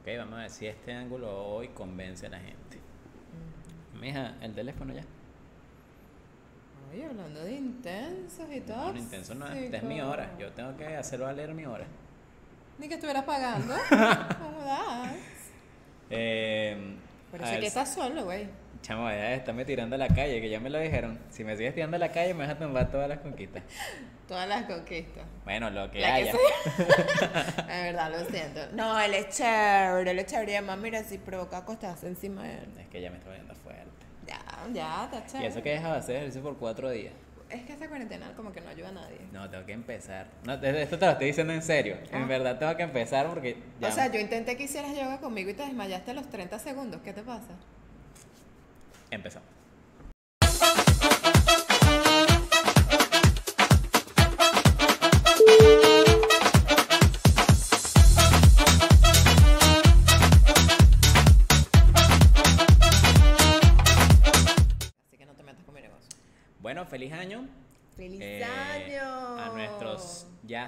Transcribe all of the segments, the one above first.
Ok, vamos a ver si este ángulo hoy convence a la gente. Mija, el teléfono ya. Oye, hablando de intensos y todo. No, no, intenso no es. Esta es mi hora. Yo tengo que hacer valer mi hora. Ni que estuvieras pagando. ¿Cómo das? Eh, a es ver, que estás solo, güey. Chamo, ya estarme tirando a la calle, que ya me lo dijeron. Si me sigues tirando a la calle, me vas a tumbar todas las conquistas. Todas las conquistas. Bueno, lo que La que haya. sea. Es verdad, lo siento. No, él es chévere, él es chévere. Y además, mira, si provoca acostarse encima de él. Es que ya me está viendo fuerte. Ya, ya, está Y chévere. eso que he dejado de hacer ejercicio por cuatro días. Es que esta cuarentena como que no ayuda a nadie. No, tengo que empezar. No, esto te lo estoy diciendo en serio. Ah. En verdad tengo que empezar porque ya. O sea, yo intenté que hicieras yoga conmigo y te desmayaste a los 30 segundos. ¿Qué te pasa? Empezamos.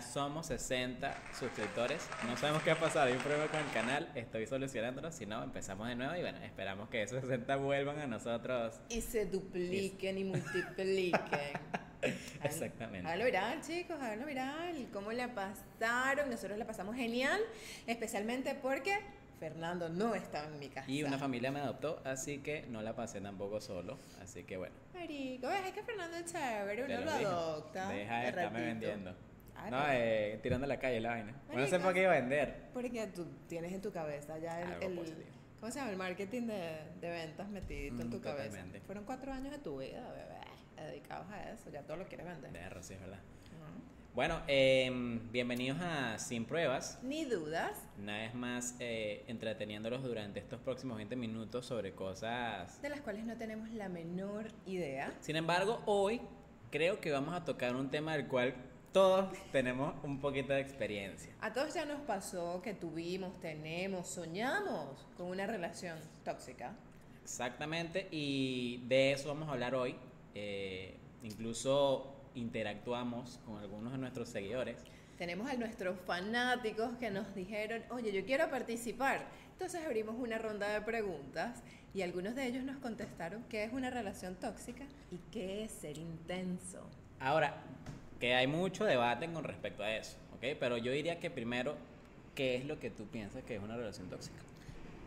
Ya somos 60 suscriptores. No sabemos qué ha pasado, hay un problema con el canal. Estoy solucionándolo. Si no, empezamos de nuevo y bueno, esperamos que esos 60 vuelvan a nosotros. Y se dupliquen y multipliquen. Exactamente. Hágalo viral, chicos, hágalo viral. ¿Cómo la pasaron? Nosotros la pasamos genial, especialmente porque Fernando no estaba en mi casa. Y una familia me adoptó, así que no la pasé tampoco solo. Así que bueno. Marico, es que Fernando es chévere, uno lo lo adopta. Deja de estarme vendiendo. Ay, No, eh, tirando a la calle la vaina. No sé por qué iba a vender. Porque tú tienes en tu cabeza ya el, el-. ¿cómo se llama? El marketing de, de ventas metidito en Mm, tu cabeza. Fueron cuatro años de tu vida, bebé, dedicados a eso, ya todo lo quieres vender. De sí, es verdad. Bueno, em, bienvenidos a Sin Pruebas. Ni dudas. Una vez más eh, entreteniéndolos durante estos próximos 20 minutos sobre cosas. de las cuales no tenemos la menor idea. Sin embargo, hoy creo que vamos a tocar un tema del cual todos tenemos un poquito de experiencia. A todos ya nos pasó que tuvimos, tenemos, soñamos con una relación tóxica. Exactamente, y de eso vamos a hablar hoy. Eh, incluso interactuamos con algunos de nuestros seguidores. Tenemos a nuestros fanáticos que nos dijeron, oye, yo quiero participar. Entonces abrimos una ronda de preguntas y algunos de ellos nos contestaron qué es una relación tóxica y qué es ser intenso. Ahora, que hay mucho debate con respecto a eso, ¿ok? Pero yo diría que primero, ¿qué es lo que tú piensas que es una relación tóxica?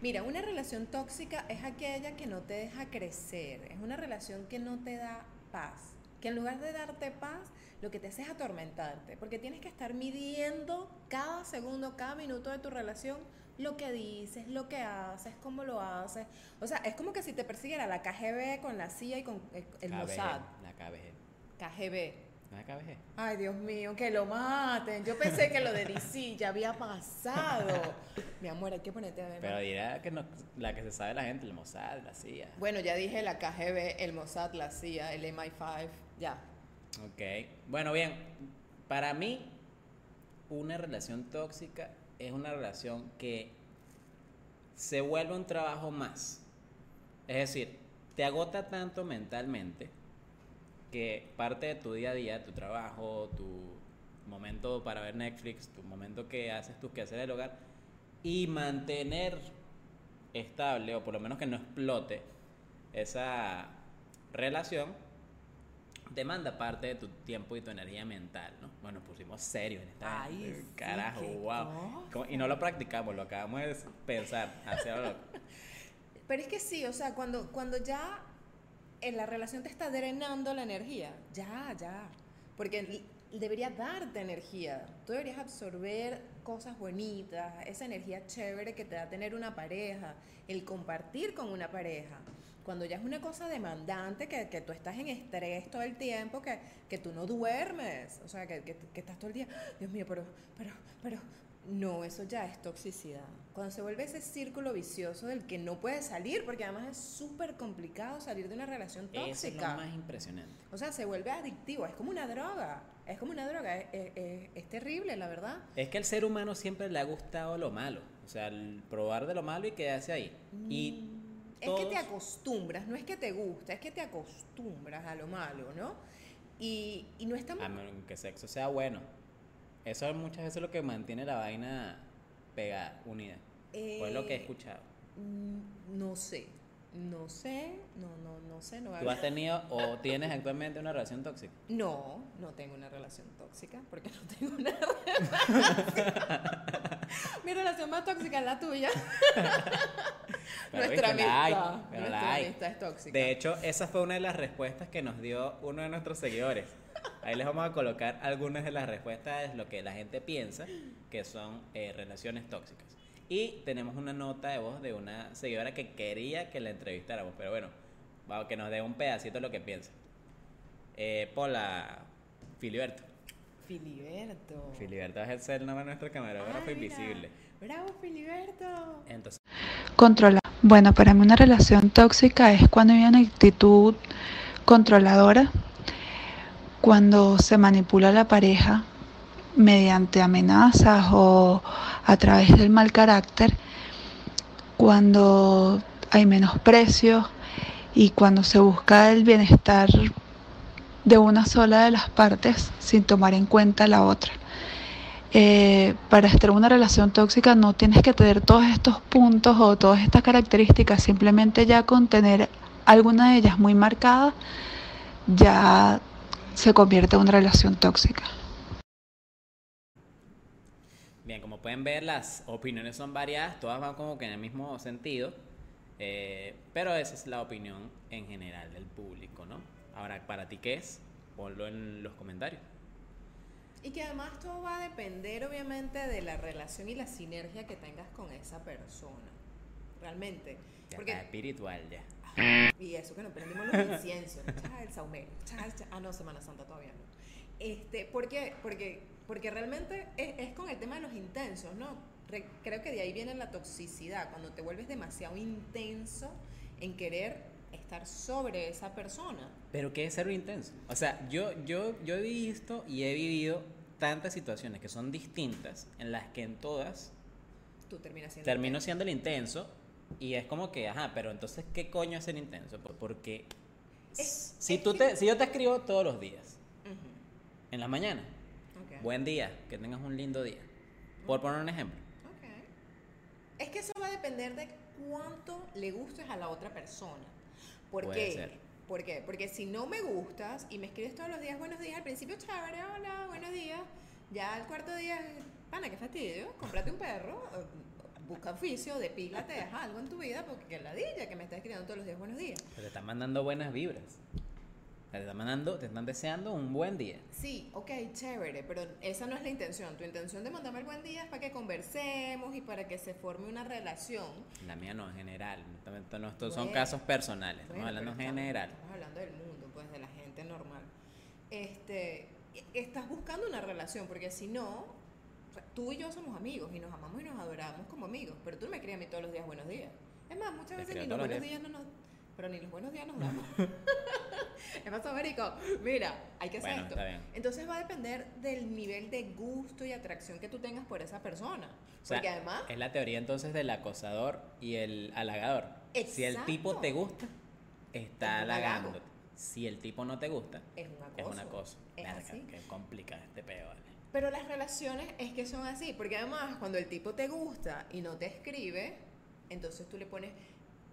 Mira, una relación tóxica es aquella que no te deja crecer, es una relación que no te da paz, que en lugar de darte paz, lo que te hace es atormentarte, porque tienes que estar midiendo cada segundo, cada minuto de tu relación lo que dices, lo que haces, cómo lo haces. O sea, es como que si te persiguiera la KGB con la CIA y con el, el KBG, Mossad. La KBG. KGB. ¿No es KBG? Ay, Dios mío, que lo maten. Yo pensé que lo de DC ya había pasado. Mi amor, hay que ponerte a ver. Pero dirá que no, la que se sabe la gente, el Mossad, la CIA. Bueno, ya dije la KGB, el Mossad, la CIA, el MI5, ya. Ok. Bueno, bien. Para mí, una relación tóxica es una relación que se vuelve un trabajo más. Es decir, te agota tanto mentalmente que parte de tu día a día, tu trabajo, tu momento para ver Netflix, tu momento que haces tus quehaceres del hogar y mantener estable o por lo menos que no explote esa relación demanda parte de tu tiempo y tu energía mental, ¿no? Bueno, pusimos serio en esta Ay, sí, carajo, wow. cosa. Y no lo practicamos, lo acabamos de pensar, hacia. Pero es que sí, o sea, cuando, cuando ya en la relación te está drenando la energía, ya, ya. Porque debería darte energía. Tú deberías absorber cosas bonitas, esa energía chévere que te da tener una pareja, el compartir con una pareja. Cuando ya es una cosa demandante, que, que tú estás en estrés todo el tiempo, que, que tú no duermes, o sea, que, que, que estás todo el día, Dios mío, pero, pero, pero, no, eso ya es toxicidad. Cuando se vuelve ese círculo vicioso del que no puedes salir, porque además es súper complicado salir de una relación Eso es lo tóxica. más impresionante. O sea, se vuelve adictivo, es como una droga, es como una droga, es, es- es- es terrible, la verdad. Es que al ser humano siempre le ha gustado lo malo, o sea, el probar de lo malo y quedarse ahí. Y Mm, Es que te todos- acostumbras, no es que te gusta, es que te acostumbras a lo malo, ¿no? Y, y no estamos... A menos que sexo sea bueno. Eso muchas veces es lo que mantiene la vaina pegada, unida. Fue lo que he escuchado. Mm, No sé. No sé, no, no, no sé, no ¿Tú has tenido o tienes actualmente una relación tóxica? No, no tengo una relación tóxica, porque no tengo una relación. Mi relación más tóxica es la tuya. Pero nuestra viste, la hay, amistad, pero nuestra la hay. amistad es tóxica. De hecho, esa fue una de las respuestas que nos dio uno de nuestros seguidores. Ahí les vamos a colocar algunas de las respuestas de lo que la gente piensa que son eh, relaciones tóxicas. Y tenemos una nota de voz de una seguidora que quería que la entrevistáramos, pero bueno, vamos, que nos dé un pedacito de lo que piensa. Eh, Pola Filiberto. Filiberto. Filiberto es el nombre de nuestro camarógrafo Ay, invisible. Bravo, Filiberto. Entonces, Controla. Bueno, para mí una relación tóxica es cuando hay una actitud controladora, cuando se manipula la pareja mediante amenazas o a través del mal carácter, cuando hay menosprecio y cuando se busca el bienestar de una sola de las partes sin tomar en cuenta la otra. Eh, para estar en una relación tóxica no tienes que tener todos estos puntos o todas estas características, simplemente ya con tener alguna de ellas muy marcada, ya se convierte en una relación tóxica. Bien, como pueden ver, las opiniones son variadas, todas van como que en el mismo sentido, eh, pero esa es la opinión en general del público, ¿no? Ahora, ¿para ti qué es? Ponlo en los comentarios. Y que además todo va a depender obviamente de la relación y la sinergia que tengas con esa persona. Realmente. Ya Porque, está espiritual ya. Y eso que no prendimos los inciensos, el chá. ah no, Semana Santa todavía no. Este, ¿Por qué? Porque, porque realmente es, es con el tema de los intensos, ¿no? Re- creo que de ahí viene la toxicidad, cuando te vuelves demasiado intenso en querer estar sobre esa persona. Pero ¿qué es ser intenso? O sea, yo, yo, yo he visto y he vivido tantas situaciones que son distintas, en las que en todas Tú terminas siendo termino siendo el intenso y es como que, ajá, pero entonces, ¿qué coño es ser intenso? Por- Porque Es- si, es tú que- te, si yo te escribo todos los días, en la mañana, ok. buen día, que tengas un lindo día, por poner un ejemplo. Ok. Es que eso va a depender de cuánto le gustes a la otra persona. ¿Por Puede qué? ser. ¿Por qué? Porque si no me gustas y me escribes todos los días buenos días, al principio chévere, hola, buenos días. Ya al cuarto día, pana, qué fastidio, cómprate un perro, busca oficio, depílate, haz algo en tu vida, porque qué ladilla que me estás escribiendo todos los días buenos días. Pero te están mandando buenas vibras. Te están mandando, te están deseando un buen día. Sí, ok, chévere, pero esa no es la intención. Tu intención de mandarme el buen día es para que conversemos y para que se forme una relación. La mía no, en general. No, esto no- estos son casos personales. Estamos Bueno, hablando en estamos- general. Estamos hablando del mundo, pues de la gente normal. Este, estás buscando una relación, porque si no, o sea, tú y yo somos amigos y nos amamos y nos adoramos como amigos, pero tú no me escribes a mí todos los días buenos días. Es más, muchas veces ni los buenos días no nos... Pero ni los buenos días nos damos. ¿Qué pasó, Américo? Mira, hay que hacer Bueno, esto. está bien. Entonces va a depender del nivel de gusto y atracción que tú tengas por esa persona. O sea, Porque además... es la teoría entonces del acosador y el halagador. Si el tipo Exacto. te gusta, está Es halagándote. Si el tipo no te gusta, Es un acoso. es un acoso. Es Verga, así. Qué complicado este peo, vale. Pero las relaciones es que son así, porque además cuando el tipo te gusta y no te escribe, entonces tú le pones,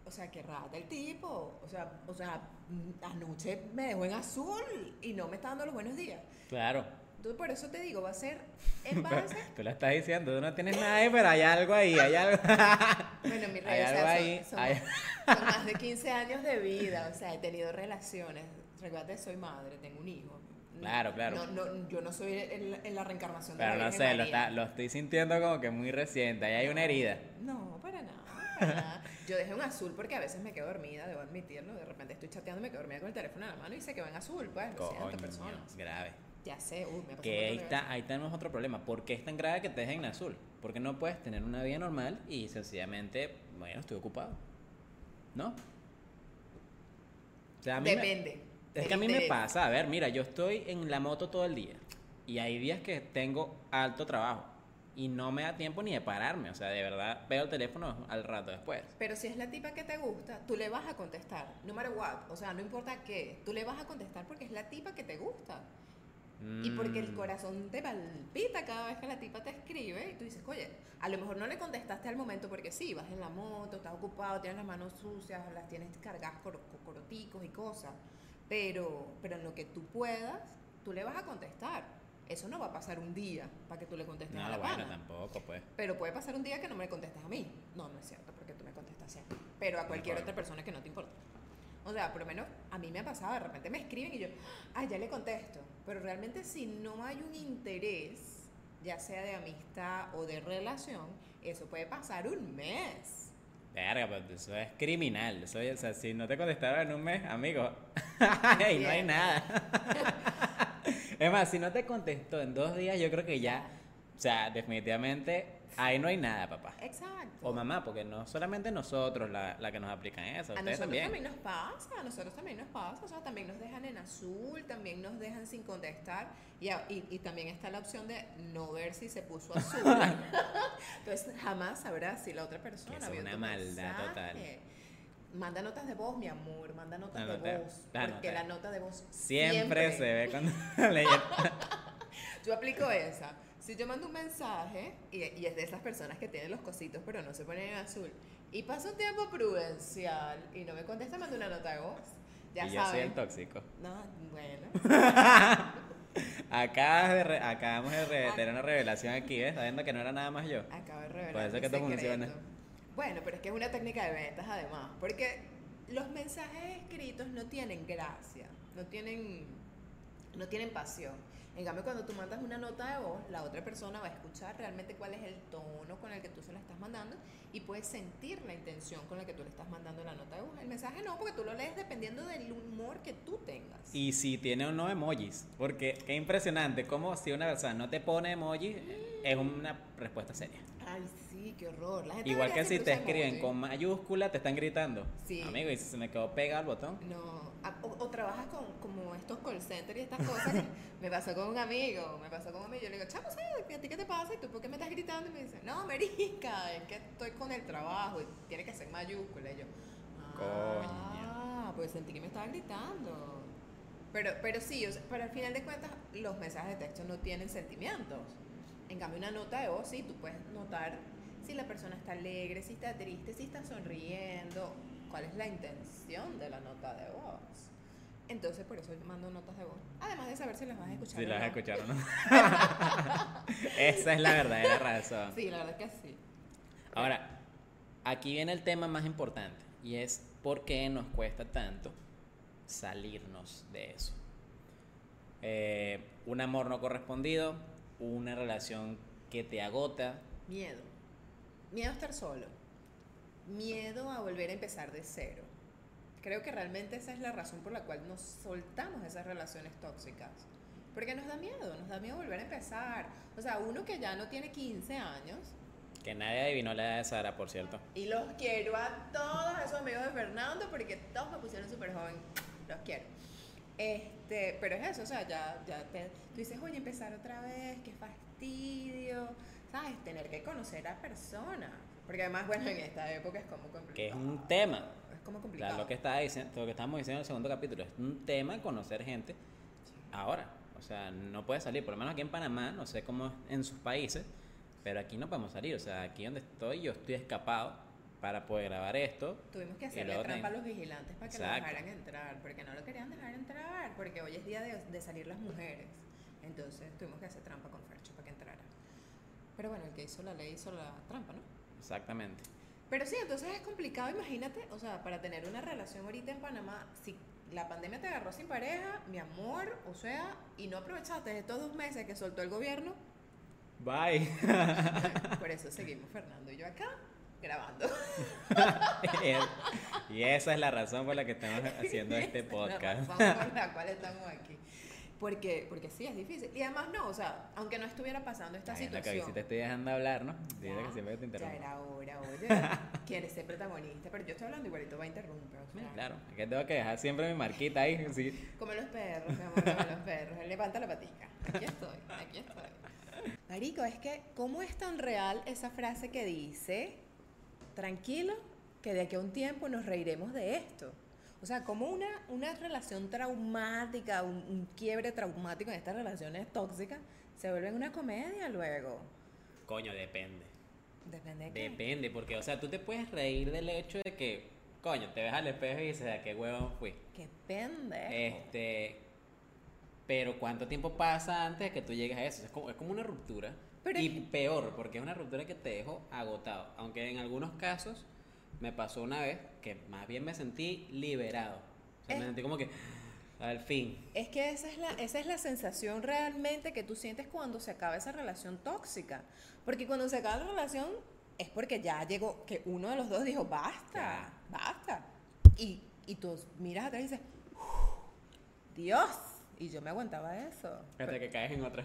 o sea, que rata el tipo, o sea, o sea, mm, anoche me dejó en azul y no me está dando los buenos días. Claro. Entonces por eso te digo, va a ser en base, Tú lo estás diciendo, tú no tienes nada ahí, pero hay algo ahí, hay algo. bueno, en mi Hay algo son, ahí, son- hay- son más de 15 años de vida, o sea, he tenido relaciones, recuerda, soy madre, tengo un hijo. Claro, claro. No, no, yo no soy en la reencarnación de Pero la no sé, lo, María. está- lo estoy sintiendo como que muy reciente. Ahí hay una herida. No, para nada. para nada. Yo dejé un azul porque a veces me quedo dormida, debo admitirlo. De repente estoy chateando y me quedo dormida con el teléfono en la mano y se quedó en azul, pues. Lo siento, Coño, personas. grave. Ya sé, uy, me pasó Que ahí, está, ahí tenemos otro problema. ¿Por qué es tan grave que te dejen en azul? Porque no puedes tener una vida normal y sencillamente, bueno, estoy ocupado. ¿No? O sea, a mí me- Depende. Es que a mí me pasa, a ver, mira, yo estoy en la moto todo el día y hay días que tengo alto trabajo y no me da tiempo ni de pararme, o sea, de verdad veo el teléfono al rato después. Pero si es la tipa que te gusta, tú le vas a contestar. No matter what. O sea, no importa qué. Tú le vas a contestar porque es la tipa que te gusta. Y porque el Mm. corazón te palpita cada vez que la tipa te escribe y tú dices, oye, a lo mejor no le contestaste al momento porque sí, vas en la moto, estás ocupado, tienes las manos sucias, las tienes cargadas con coroticos y cosas, pero, pero en lo que tú puedas, tú le vas a contestar. Eso no va a pasar un día para que tú le contestes a No, la bueno, pana. tampoco, pues. Pero puede pasar un día que no me contestes a mí. No, no es cierto, porque tú me contestas siempre. Pero a cualquier otra persona que no te importa. O sea, por lo menos a mí me ha pasado, de repente me escriben y yo, ah, ya le contesto. Pero realmente si no hay un interés, ya sea de amistad o de relación, eso puede pasar un mes. Verga, pues eso es criminal. Eso, o sea, si no te contestaron en un mes, amigo, ahí no hay nada. es más, si no te contestó en dos días, yo creo que ya, o sea, definitivamente, ahí no hay nada, papá. Exacto. O mamá, porque no solamente nosotros la, la que nos aplican eso, A ustedes nosotros también. también. nos pasa, a nosotros también nos pasa, o sea, también nos dejan en azul, también nos dejan sin contestar y, y, y también está la opción de no ver si se puso azul. Entonces jamás sabrás si la otra persona es una maldad total. mensaje. Manda notas de voz, mi amor, manda notas La de nota- voz, la porque nota. la nota de voz Siempre, se ve cuando leyen. Yo aplico esa. Si yo mando un mensaje, y, y es de esas personas que tienen los cositos pero no se ponen en azul, y pasa un tiempo prudencial y no me contesta, mando una nota de voz. Ya y yo soy el tóxico. No, bueno. Acabas de re- acabamos de re- tener una revelación aquí, ¿ves? Sabiendo que no era nada más yo. Acabo de revelar. Por eso que esto funciona. Bueno, pero es que es una técnica de ventas además. Porque los mensajes escritos no tienen gracia, no tienen, no tienen pasión. En cambio, cuando tú mandas una nota de voz, la otra persona va a escuchar realmente cuál es el tono con el que tú se la estás mandando y puedes sentir la intención con la que tú le estás mandando la nota de voz. El mensaje no, porque tú lo lees dependiendo del humor que tú tengas. Y si tiene o no emojis. Porque qué impresionante. Como si una persona no te pone emojis, es una respuesta seria. Ay, sí, qué horror. La gente Igual que si te escriben emoji. con mayúscula, te están gritando. Sí. Amigo, y si se me quedó pegado el botón. No, o, o trabajas con como estos call centers y estas cosas. que me pasó con un amigo, me pasó con un amigo. Yo le digo, chamo, ¿sabes? ¿A ti qué te pasa? ¿Y tú por qué me estás gritando? Y me dice, no, Merica, es que estoy con el trabajo y tiene que ser mayúscula. Y yo, ah, pues sentí que me estaba gritando. Pero, pero sí, o sea, pero al final de cuentas, los mensajes de texto no tienen sentimientos. En cambio, una nota de voz, sí, tú puedes notar si la persona está alegre, si está triste, si está sonriendo, cuál es la intención de la nota de voz. Entonces, por eso yo mando notas de voz. Además de saber si las vas a escuchar. Si o la vas a escuchar o no. Esa es la verdadera razón. Sí, la verdad es que sí. Ahora, aquí viene el tema más importante y es por qué nos cuesta tanto salirnos de eso. Eh, un amor no correspondido, una relación que te agota, Miedo. Miedo a estar solo. Miedo a volver a empezar de cero. Creo que realmente esa es la razón por la cual nos soltamos esas relaciones tóxicas. Porque nos da miedo, nos da miedo volver a empezar. O sea, uno que ya no tiene 15 años, que nadie adivinó la edad de Sara, por cierto. y los quiero a todos esos amigos de Fernando porque todos me pusieron súper joven. Los quiero. Este, pero es eso, o sea, ya, ya te, tú dices, oye, empezar otra vez, qué fastidio, ¿sabes? Tener que conocer a personas. Porque además, bueno, en esta época es como complicado. Que es un tema. Es como complicado. lo que está diciendo, lo que estamos diciendo en el segundo capítulo, es un tema conocer gente ahora. O sea, no puedes salir, por lo menos aquí en Panamá, no sé cómo es en sus países, pero aquí no podemos salir. O sea, aquí donde estoy, yo estoy escapado para poder grabar esto. Tuvimos que hacerle trampa a los vigilantes para que lo dejaran entrar, porque no lo querían dejar entrar, porque hoy es día de, de salir las mujeres. Entonces tuvimos que hacer trampa con Fercho para que entrara. Pero bueno, el que hizo la ley hizo la trampa, ¿no? Exactamente. Pero sí, entonces es complicado, imagínate, o sea, para tener una relación ahorita en Panamá, si la pandemia te agarró sin pareja, mi amor, o sea, y no aprovechaste estos dos meses que soltó el gobierno, Bye. por eso seguimos Fernando y yo acá grabando. y esa es la razón por la que estamos haciendo este podcast. La razón por la cual estamos aquí. Porque, porque sí, es difícil. Y además no, o sea, aunque no estuviera pasando esta Ay, anda, que situación. si te estoy dejando hablar, ¿no? Ya- que siempre te Ya interrumpo. era hora, oye. Quieres ser protagonista, pero yo estoy hablando igualito, va a interrumpir. o sea. Claro, es que tengo que dejar siempre mi marquita ahí. sí. Como los perros, mi amor, como los perros. Levanta la patica. Aquí estoy, aquí estoy. Marico, es que, ¿cómo es tan real esa frase que dice, tranquilo, que de aquí a un tiempo nos reiremos de esto? O sea, como una, una relación traumática, un, un quiebre traumático en estas relaciones tóxicas, se vuelve una comedia luego. Coño, depende. Depende de qué. Depende, porque, o sea, tú te puedes reír del hecho de que, coño, te ves al espejo y dices, ¿a qué huevón fui? Qué pendejo. Este. Pero ¿cuánto tiempo pasa antes de que tú llegues a eso? Es como, es como una ruptura. Pero y es peor, porque es una ruptura que te dejó agotado. Aunque en algunos casos me pasó una vez que más bien me sentí liberado. O sea, me sentí como que, al fin. Es que esa es, la, esa es la sensación realmente que tú sientes cuando se acaba esa relación tóxica. Porque cuando se acaba la relación es porque ya llegó, que uno de los dos dijo, basta, Ya. basta. Y, y tú miras atrás y dices, "Uf, Dios. Y yo me aguantaba eso. Hasta que caes en otra.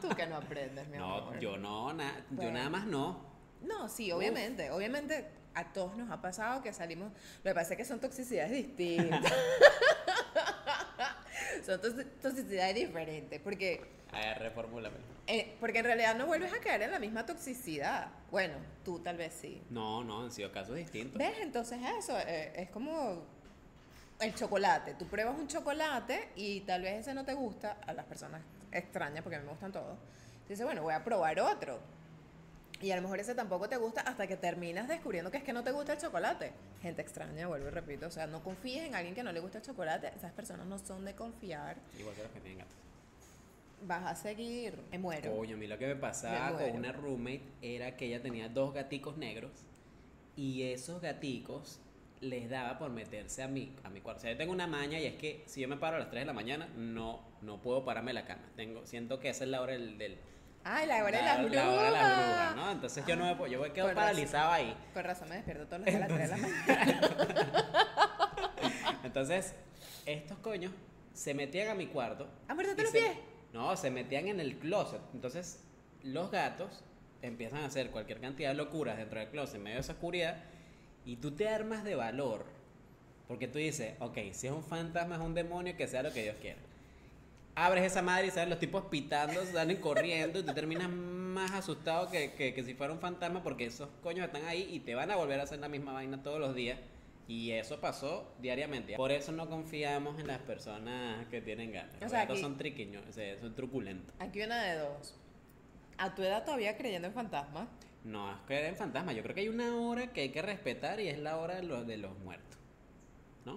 Tú que no aprendes, mi No, amor. yo no, na- yo nada más no. No, sí, obviamente. Obviamente a todos nos ha pasado que salimos. Lo que pasa es que son toxicidades distintas. son toxicidades diferentes. Porque, A ver, reformúlame. eh, porque en realidad no vuelves a caer en la misma toxicidad. Bueno, tú tal vez sí. No, no, han sido casos distintos. ¿Ves? Entonces eso eh, es como el chocolate. Tú pruebas un chocolate y tal vez ese no te gusta a las personas extrañas, porque a mí me gustan todos. Dices, bueno, voy a probar otro. Y a lo mejor ese tampoco te gusta hasta que terminas descubriendo que es que no te gusta el chocolate. Gente extraña, vuelvo y repito. O sea, no confíes en alguien que no le gusta el chocolate. Esas personas no son de confiar. Igual que los que tienen gatos. Vas a seguir. Me muero. Coño, a mí lo que me pasaba Me con una roommate era que ella tenía dos gaticos negros y esos gaticos les daba por meterse a mi, a mi cuarto. O sea, yo tengo una maña y es que si yo me paro a las 3 de la mañana, no, no puedo pararme de la cama. Tengo, siento que esa es la hora del... del Ay, la hora de la, las brujas. la hora de las brujas, ¿no? Entonces yo no me puedo, yo me quedo razón. paralizado ahí. Con razón me despierto todos los días a las 3 de la mañana. Entonces, estos coños se metían a mi cuarto. ¿Han muerto y los se- pies? No, se metían en el closet. Entonces, los gatos empiezan a hacer cualquier cantidad de locuras dentro del closet en medio de esa oscuridad y tú te armas de valor. Porque tú dices, ok, si es un fantasma, es un demonio, que sea lo que Dios quiera. Abres esa madre y salen los tipos pitando, salen corriendo y tú terminas más asustado que, que, que si fuera un fantasma porque esos coños están ahí y te van a volver a hacer la misma vaina todos los días. Y eso pasó diariamente. Por eso no confiamos en las personas que tienen gatos. O sea, aquí- son triquiños, o sea, son truculentos. Aquí una de dos. A tu edad todavía creyendo en fantasmas. No, es que en fantasma. Yo creo que hay una hora que hay que respetar y es la hora de los, de los muertos. ¿No?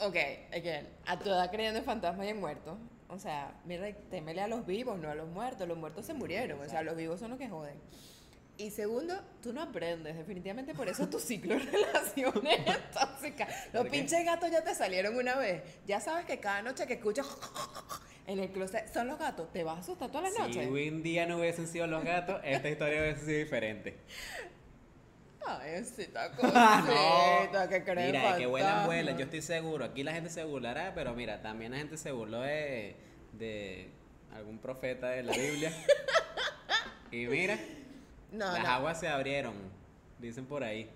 Ok, again, a tu edad creyendo en fantasmas y en muertos. O sea, mira, témele a los vivos, no a los muertos. Los muertos se murieron, o sea, los vivos son los que joden. Y segundo, tú no aprendes, definitivamente por eso tu ciclo de relaciones es tóxica. Los pinches gatos ya te salieron una vez. Ya sabes que cada noche que escuchas en el closet son los gatos, te vas a asustar todas las Si noches. un día no hubiesen sido los gatos, esta historia hubiese sido diferente. Ay, cosita, cosita, que creen Mira, que vuelan, vuelan. Yo estoy seguro. Aquí la gente se burlará, pero mira, también la gente se burló de, de algún profeta de la Biblia. y mira, No, las no. aguas se abrieron, dicen por ahí.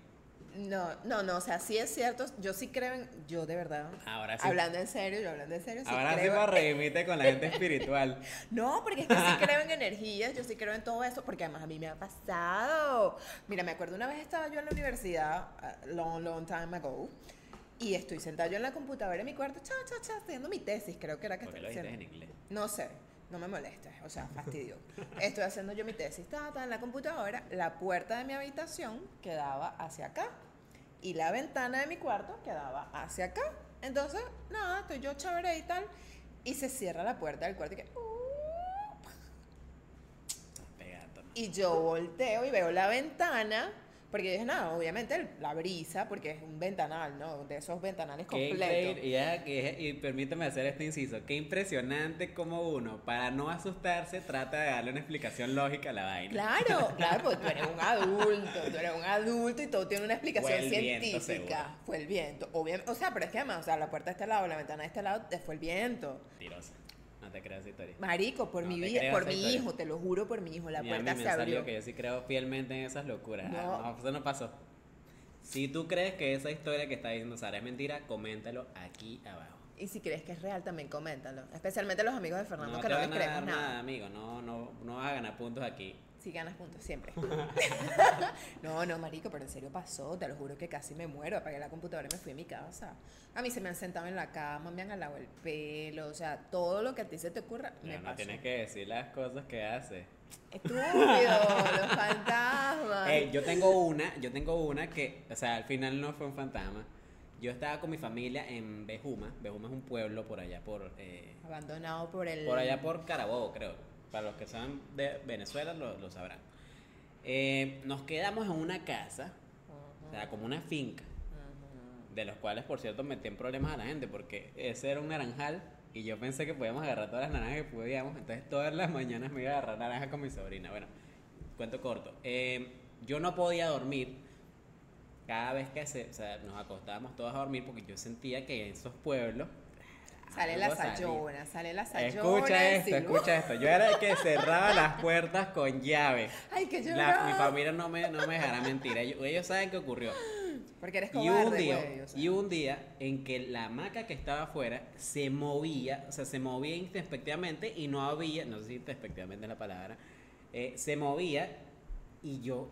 No, no, no, o sea, sí es cierto, yo sí creo en, yo de verdad, Ahora sí. hablando en serio, yo hablando en serio, sí Ahora sí para redimirte con la gente espiritual. no, porque es que sí creo en energías, yo sí creo en todo eso, porque además a mí me ha pasado, mira, me acuerdo una vez estaba yo en la universidad, a long, long time ago, y estoy sentada yo en la computadora en mi cuarto, cha, cha, cha, haciendo mi tesis, creo que era que estaba haciendo. en inglés. No sé, no me molestes, o sea, fastidio. Estoy haciendo yo mi tesis, estaba en la computadora, la puerta de mi habitación quedaba hacia acá y la ventana de mi cuarto quedaba hacia acá. Entonces, nada, estoy yo chévere y tal, y se cierra la puerta del cuarto y que... "Uh". Y yo volteo y veo la ventana, porque yo dije, nada, obviamente la brisa, porque es un ventanal, ¿no? De esos ventanales completos. increíble, y, ya que- y permíteme hacer este inciso, qué impresionante como uno, para no asustarse, trata de darle una explicación lógica a la vaina. Claro, claro, porque tú eres un adulto, tú eres un adulto y todo tiene una explicación Fue el viento, científica. fue el viento, obviamente, o sea, pero es que además, o sea, la puerta de este lado, la ventana de este lado, fue el viento. No te creas esa historia. Marico, por No mi vida, por mi historia. hijo, te lo juro por mi hijo, la Ni a mí puerta me se abrió. que yo sí creo fielmente en esas locuras. No. No, eso no pasó. Si tú crees que esa historia que está diciendo Sara es mentira, coméntalo aquí abajo. Y si crees que es real, también coméntalo. Especialmente los amigos de Fernando, no que no les creemos nada. nada, amigo. No, no, no vas a ganar puntos aquí. Si ganas puntos, siempre. no, no, marico, pero en serio pasó. Te lo juro que casi me muero. Apagué la computadora y me fui a mi casa. A mí se me han sentado en la cama, me han alado el pelo. O sea, todo lo que a ti se te ocurra, me Ya no pasó. tienes que decir las cosas que hace. Estúpido, los fantasmas. Yo tengo una, yo tengo una que, o sea, al final no fue un fantasma. Yo estaba con mi familia en Bejuma. Bejuma es un pueblo por allá por eh, Abandonado por el... por allá por Carabobo, creo. Para los que saben de Venezuela lo, lo sabrán. Eh, nos quedamos en una casa, o sea, como una finca, de los cuales, por cierto, metí en problemas a la gente, porque ese era un naranjal y yo pensé que podíamos agarrar todas las naranjas que podíamos, entonces todas las mañanas me iba a agarrar naranja con mi sobrina. Bueno, cuento corto. Eh, yo no podía dormir cada vez que se, o sea, nos acostábamos todos a dormir porque yo sentía que en esos pueblos Sale la sayona, sale la sayona. Escucha esto, escucha esto. Yo era el que cerraba las puertas con llave. Ay, que yo La- mi familia no me, no me dejará mentir. Ellos, ellos saben qué ocurrió. Porque eres Y cobarde, un, día, güey, o sea. y un día en que la hamaca que estaba afuera se movía, o sea, se movía introspectivamente y no había, no sé si introspectivamente es la palabra, eh, se movía y yo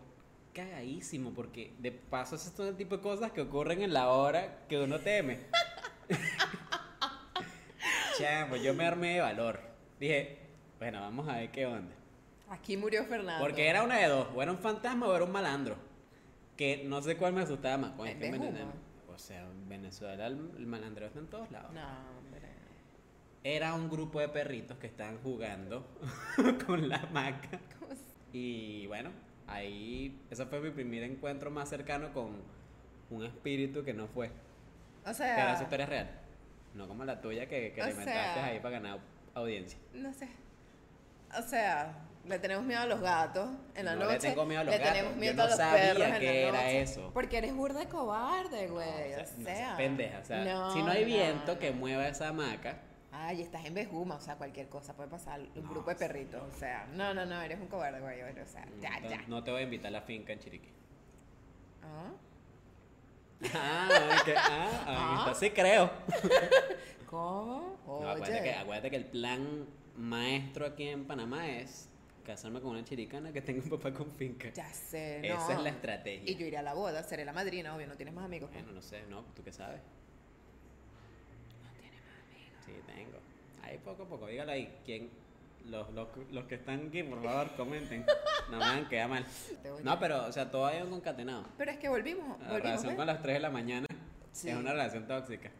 cagadísimo porque de paso es todo el tipo de cosas que ocurren en la hora que uno teme. Chamo, yo me armé de valor. Dije, bueno, vamos a ver qué onda. Aquí murió Fernando. Porque era una de dos, o era un fantasma o era un malandro. Que no sé cuál me asustaba más. Coño, es que en Es de Venezuela- Juba. o sea, en Venezuela el, el malandreo está en todos lados. No, hombre. Era un grupo de perritos que estaban jugando con la hamaca. ¿Cómo se- Y bueno, ahí, ese fue mi primer encuentro más cercano con un espíritu que no fue. O Pero sea, esa historia es real. No como la tuya que, que le inventaste sea- ahí para ganar audiencia. no sé. O sea, le tenemos miedo a los gatos en la No le noche. tengo miedo a los le gatos. tenemos Yo miedo no a los sabía perros en que era noche. eso. Porque eres burda de cobarde, güey. No, o o sea, sea, no pendeja. O sea, No, si no hay no, viento que mueva esa hamaca, Ay, estás en Bejuma, o sea, cualquier cosa puede pasar. Un No, grupo de sí, perritos, o sea, no, no, no, eres un cobarde, güey. O sea, ya, no, ya. no te voy a invitar a la finca en Chiriquí. ¿Ah? Ah, que, ah, Ah. entonces sí creo. ¿Cómo? No, acuérdate, que, acuérdate que el plan maestro aquí en Panamá es casarme con una chiricana que tenga un papá con finca. Ya sé, no. Esa es la estrategia. Y yo iré a la boda, seré la madrina, obvio, no tienes más amigos. pues. Bueno, no sé, ¿no? ¿Tú qué sabes? No tienes más amigos. Sí, tengo. Ahí poco a poco, dígalo ahí. ¿Quién? Los, los, los que están aquí, por favor, comenten. No me hagan quedar mal. No, pero, o sea, todo hay un concatenado. Pero es que volvimos, La volvimos. relación ¿ves? con las 3 de la mañana Sí. es una relación tóxica.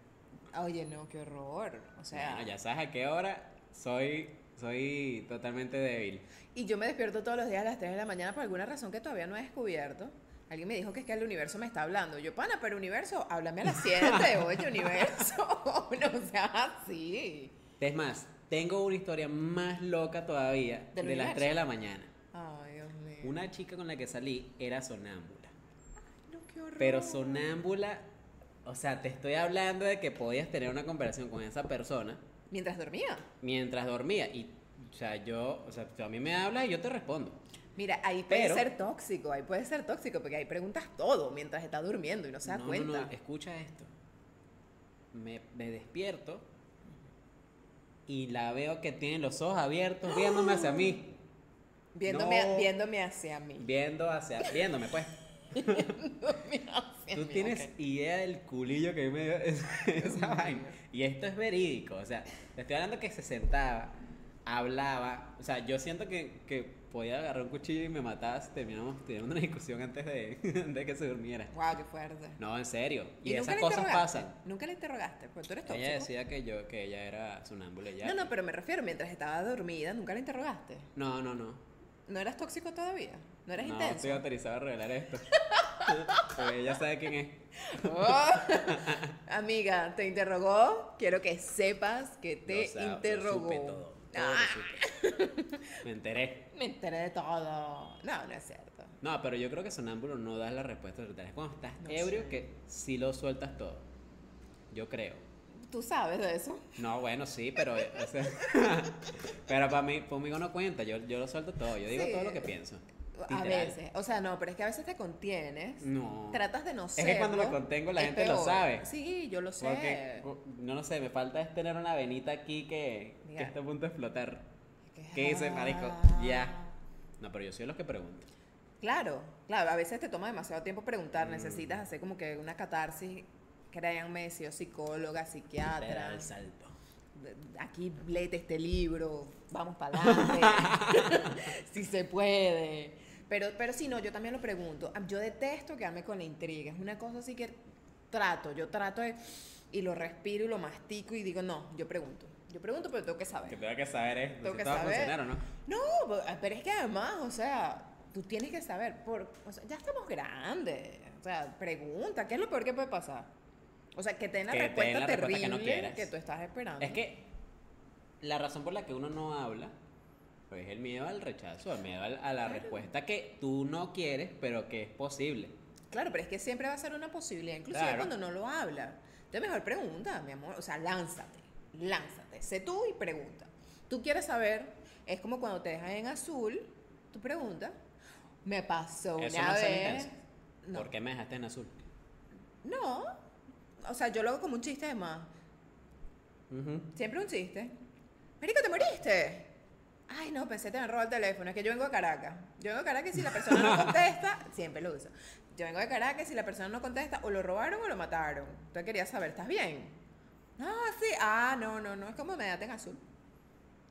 Oye, no, qué horror. O sea, bueno, ya sabes a qué hora soy, soy totalmente débil. y yo me despierto todos los días a las 3 de la mañana por alguna razón que todavía no he descubierto. Alguien me dijo que es que el universo me está hablando. Yo, pana, pero universo, háblame a las 7, oye, universo. no seas así. Es más, tengo una historia más loca todavía ¿Del de las universo? 3 de la mañana. Ay, Dios mío. Una chica con la que salí era sonámbula. No, qué horror. Pero sonámbula, o sea, te estoy hablando de que podías tener una conversación con esa persona Mientras dormía. mientras dormía. Y, o sea, yo, o sea, tú a mí me hablas y yo te respondo. Mira, ahí puede Pero- ser tóxico, ahí puede ser tóxico, porque ahí preguntas todo mientras está durmiendo y no se da no, cuenta. no, no, escucha esto. Me, me despierto y la veo que tiene los ojos abiertos viéndome hacia mí. Viéndome, No. viéndome hacia mí. Viendo hacia, viéndome pues. Viéndome hacia Tú mí, tienes idea del culillo que me dio esa, esa vaina. Y esto es verídico. O sea, te estoy hablando que se sentaba, hablaba. O sea, yo siento que, que podía agarrar un cuchillo y me mataba si terminamos teniendo una discusión antes de, de que se durmiera. Wow, qué fuerte. No, en serio. Y, esas cosas pasan. Nunca le interrogaste, porque tú eres tóxico. Ella decía que yo que ella era sonámbula ya. No, no, pero me refiero, mientras estaba dormida, nunca le interrogaste. No, no, no. ¿No eras tóxico todavía? ¿No eras no, intenso? estoy autorizado a revelar esto. Porque ella sabe quién es. Oh. Amiga, ¿te interrogó? Quiero que sepas que te interrogó. supe todo. Todo lo Ah. Me enteré. me enteré de todo. No, no es cierto. No, pero yo creo que sonámbulo no das la respuesta total. Es cuando estás No ebrio sé. que sí lo sueltas todo. Yo creo. ¿Tú sabes de eso? No, bueno, sí, pero. o sea, pero para mí, conmigo no cuenta. Yo, yo lo suelto todo. Yo digo Sí. todo lo que pienso. A veces. O sea, no, pero es que a veces te contienes. No. Tratas de no Es que cuando me contengo, la gente lo sabe. Sí, yo lo sé. Porque, no lo sé, me falta es tener una venita aquí que, que está a punto de explotar. ¿Qué dice, marico? Ah. Ya. No, pero yo soy los que pregunto. Claro, claro, a veces te toma demasiado tiempo preguntar, Mm. necesitas hacer como que una catarsis, créanme, si yo psicóloga, psiquiatra, el salto. aquí léete este libro, vamos para adelante, si se puede. Pero, pero si no, yo también lo pregunto. Yo detesto quedarme con la intriga. Es una cosa así que trato, yo trato de, y lo respiro y lo mastico y digo, no, yo pregunto. Yo pregunto, pero tengo que saber. Que tengo que saber es Tengo si que saber. o no. No, pero es que además, o sea, tú tienes que saber, por, o sea, ya estamos grandes. O sea, pregunta, ¿qué es lo peor que puede pasar? O sea, que te den la Que te den respuesta terrible que no quieras. que tú estás esperando. Es que la razón por la que uno no habla pues es el miedo al rechazo, el miedo a la respuesta que tú no quieres, pero que es posible. Claro, pero es que siempre va a ser una posibilidad, inclusive Claro. cuando no lo habla. Entonces mejor pregunta, mi amor, o sea, lánzate, lánzate, sé tú y pregunta. Tú quieres saber, es como cuando te dejan en azul, tú preguntas, me pasó Eso una no es ser vez. No. ¿Por qué me dejaste en azul? No, o sea, yo lo hago como un chiste de más. Siempre un chiste. Marico, ¿te moriste? Ay, no, pensé que te robado el teléfono. Es que yo vengo de Caracas. Yo vengo de Caracas y si la persona no contesta, siempre lo uso. Yo vengo de Caracas y si la persona no contesta, o lo robaron o lo mataron. Entonces quería saber, ¿estás bien? No, sí. Ah, no, no, no. Es como medate en azul.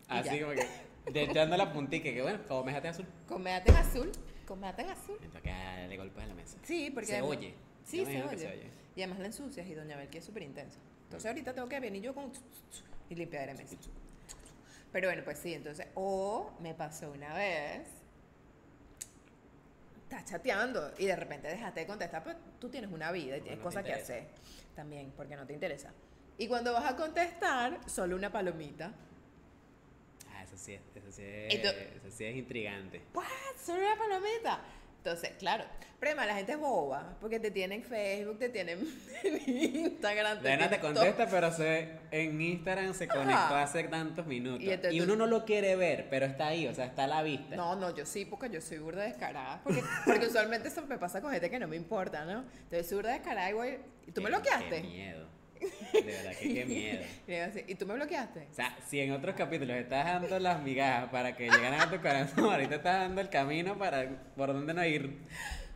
Así ya. como que, de echando la puntica, que bueno, como me dejaste en azul. Con medate en azul. Con medate en azul. Entonces que darle golpes a la mesa. Sí, porque. Se además- oye. Sí, se oye. que se oye. Y además la ensucias y Doña Belki es súper intensa. Entonces ahorita tengo que venir yo con. Y limpiar de mesa. Pero bueno, pues sí, entonces. O me pasó una vez. Estás chateando y de repente dejaste de contestar, pero tú tienes una vida y tienes no cosas que hacer. También, porque no te interesa. Y cuando vas a contestar, solo una palomita. Ah, eso sí es, eso sí es, eso sí es intrigante. ¿What? Solo una palomita. Entonces, claro, además la gente es boba, porque te tienen en Facebook, te tienen en Instagram. Te tienen contesta, pero se, en Instagram se conectó Ajá. hace tantos minutos. Y uno no lo quiere ver, pero está ahí, o sea, está a la vista. No, no, yo sí, porque yo soy burda descarada. Porque, porque usualmente eso me pasa con gente que no me importa, ¿no? Entonces soy burda descarada y voy. ¿Y tú me Qué- bloqueaste? Qué miedo. De verdad que qué miedo. Y así, ¿Y tú me bloqueaste? O sea, si en otros capítulos estás dando las migajas para que llegaran a tu corazón, ahorita estás dando el camino para por dónde no ir.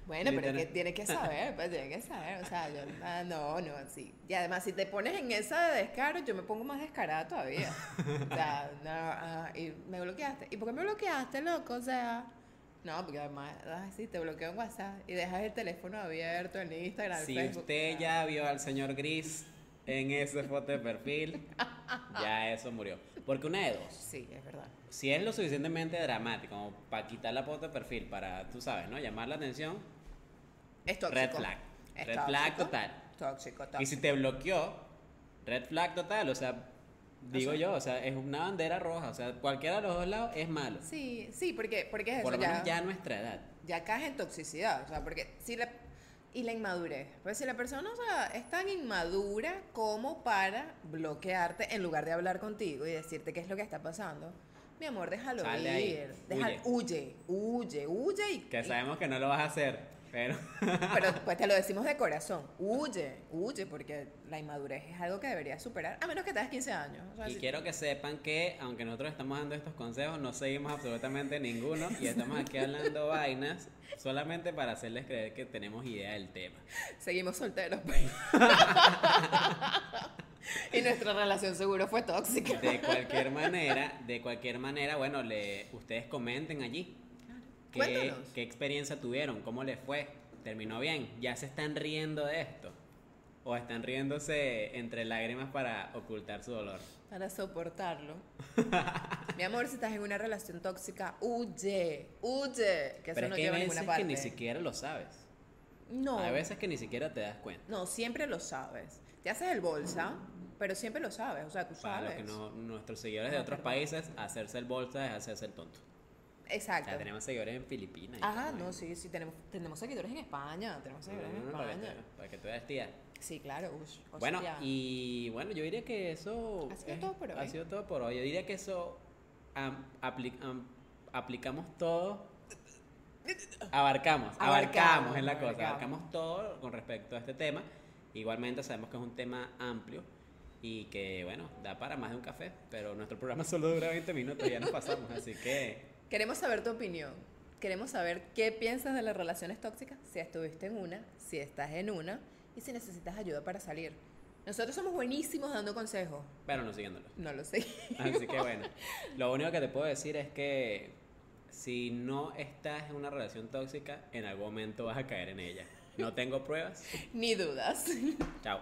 Bueno, pero es que tienes que saber, pues tienes que saber. O sea, yo, ah, no, no, sí. Y además, si te pones en esa de descaro, yo me pongo más descarada todavía. O sea, no, ah, y me bloqueaste. ¿Y por qué me bloqueaste, loco? O sea, no, porque además, ay, sí, te bloqueo en WhatsApp y dejas el teléfono abierto en Instagram, Si Facebook. usted Ah. ya vio al señor Gris en ese foto de perfil, ya eso murió. Porque una de dos. Sí, es verdad. Si es lo suficientemente dramático como para quitar la foto de perfil, para, tú sabes, ¿no? Llamar la atención, Es tóxico. red flag. Es Red flag total. Tóxico, tóxico. Y si te bloqueó, red flag total, o sea, digo sea- yo, o sea, es una bandera roja, o sea, cualquiera de los dos lados es malo. Sí, sí, porque, porque es eso, Por lo menos ya, ya a nuestra edad. ya caes en toxicidad, o sea, porque si la... Y la inmadurez, pues si la persona, o sea, es tan inmadura como para bloquearte en lugar de hablar contigo y decirte qué es lo que está pasando, mi amor, déjalo Sal de ahí, ir, deja- huye, huye, huye y, Que sabemos que no lo vas a hacer, pero pero pues te lo decimos de corazón, huye, huye, porque la inmadurez es algo que deberías superar, a menos que tengas 15 años. o sea, y si- quiero que sepan que aunque nosotros estamos dando estos consejos, no seguimos absolutamente ninguno y estamos aquí hablando vainas solamente para hacerles creer que tenemos idea del tema. Seguimos solteros. pues. y nuestra relación seguro fue tóxica. De cualquier manera, de cualquier manera, bueno, le, ustedes comenten allí. ¿Qué, Cuéntanos. ¿Qué experiencia tuvieron? ¿Cómo les fue? ¿Terminó bien? ¿Ya se están riendo de esto? ¿O están riéndose entre lágrimas para ocultar su dolor? Para soportarlo. Mi amor, si estás en una relación tóxica, huye, huye. Que eso Pero no es que lleva a ninguna parte. que ni siquiera lo sabes. No, Hay veces que ni siquiera te das cuenta. no, siempre lo sabes. Te haces el bolsa, pero siempre lo sabes. O sea, tú Para sabes. los que no, nuestros seguidores de Ah, otros países, hacerse el bolsa es hacerse el tonto. Exacto. Ya tenemos seguidores en Filipinas. y Ajá, todo, no, sí, sí, tenemos, tenemos seguidores en España. Tenemos seguidores en Mm, para, que España. para que tú veas, tía. Sí, claro. ush. Bueno, y bueno, yo diría que eso Ha sido todo por Ha hoy. sido todo por hoy. Yo diría que eso apli- am- aplicamos todo. Abarcamos, Abarcamos, abarcamos es la cosa. abarcamos. Todo con respecto a este tema. Igualmente sabemos que es un tema amplio y que, bueno, da para más de un café, pero nuestro programa solo dura 20 minutos, ya nos pasamos, así que Queremos saber tu opinión. Queremos saber qué piensas de las relaciones tóxicas, si estuviste en una, si estás en una y si necesitas ayuda para salir. Nosotros somos buenísimos dando consejos. Pero no siguiéndolo. No lo sé. Así que bueno, lo único que te puedo decir es que si no estás en una relación tóxica, en algún momento vas a caer en ella. No tengo pruebas. Ni dudas. Chao.